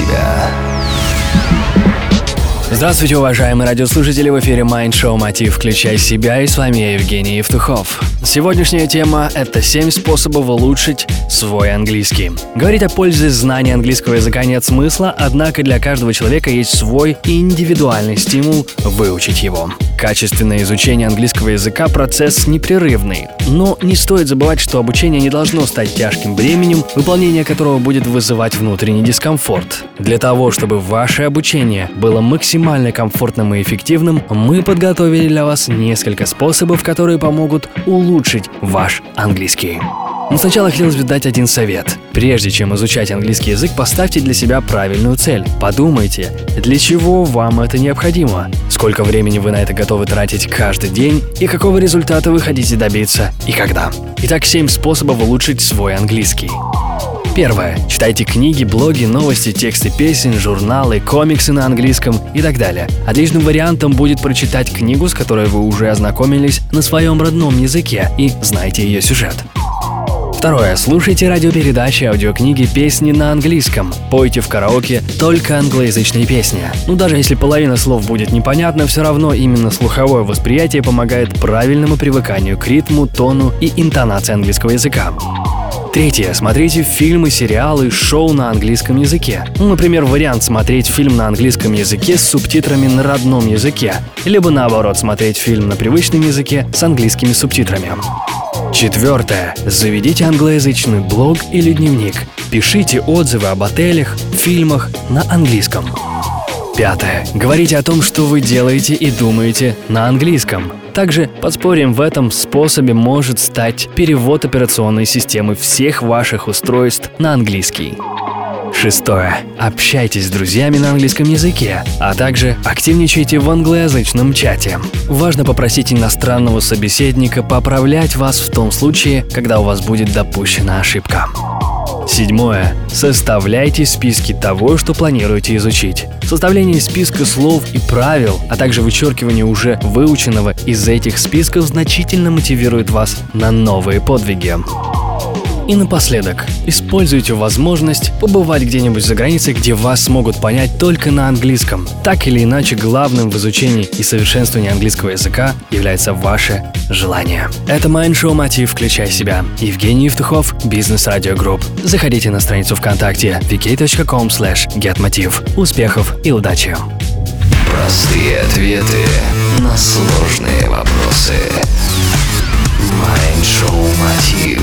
себя». Здравствуйте, уважаемые радиослушатели, в эфире Mind Show Мотив «Включай себя» и с вами я, Евгений Евтухов. Сегодняшняя тема – это 7 способов улучшить свой английский. Говорить о пользе знания английского языка нет смысла, однако для каждого человека есть свой индивидуальный стимул выучить его. Качественное изучение английского языка – процесс непрерывный. Но не стоит забывать, что обучение не должно стать тяжким бременем, выполнение которого будет вызывать внутренний дискомфорт. Для того, чтобы ваше обучение было максимально комфортным и эффективным, мы подготовили для вас несколько способов, которые помогут улучшить ваш английский. Но сначала хотелось бы дать один совет. Прежде чем изучать английский язык, поставьте для себя правильную цель. Подумайте, для чего вам это необходимо, сколько времени вы на это готовы тратить каждый день и какого результата вы хотите добиться и когда. Итак, 7 способов улучшить свой английский. Первое. Читайте книги, блоги, новости, тексты песен, журналы, комиксы на английском и так далее. Отличным вариантом будет прочитать книгу, с которой вы уже ознакомились на своем родном языке и знаете ее сюжет. Второе. Слушайте радиопередачи, аудиокниги, песни на английском. Пойте в караоке только англоязычные песни. Ну даже если половина слов будет непонятна, все равно именно слуховое восприятие помогает правильному привыканию к ритму, тону и интонации английского языка. Третье. Смотрите фильмы, сериалы, шоу на английском языке. Ну, например, вариант смотреть фильм на английском языке с субтитрами на родном языке. Либо наоборот, смотреть фильм на привычном языке с английскими субтитрами. Четвертое. Заведите англоязычный блог или дневник. Пишите отзывы об отелях, фильмах на английском. Пятое. Говорите о том, что вы делаете и думаете на английском. Также подспорьем в этом способе может стать перевод операционной системы всех ваших устройств на английский. Шестое. Общайтесь с друзьями на английском языке, а также активничайте в англоязычном чате. Важно попросить иностранного собеседника поправлять вас в том случае, когда у вас будет допущена ошибка. Седьмое. Составляйте списки того, что планируете изучить. Составление списка слов и правил, а также вычеркивание уже выученного из этих списков значительно мотивирует вас на новые подвиги. И напоследок, используйте возможность побывать где-нибудь за границей, где вас смогут понять только на английском. Так или иначе, главным в изучении и совершенствовании английского языка является ваше желание. Это Show Мотив «Включай себя». Евгений Евтухов, Бизнес Радио Групп. Заходите на страницу ВКонтакте vk.com slash getmotiv. Успехов и удачи! Простые ответы на сложные вопросы. Show Мотив.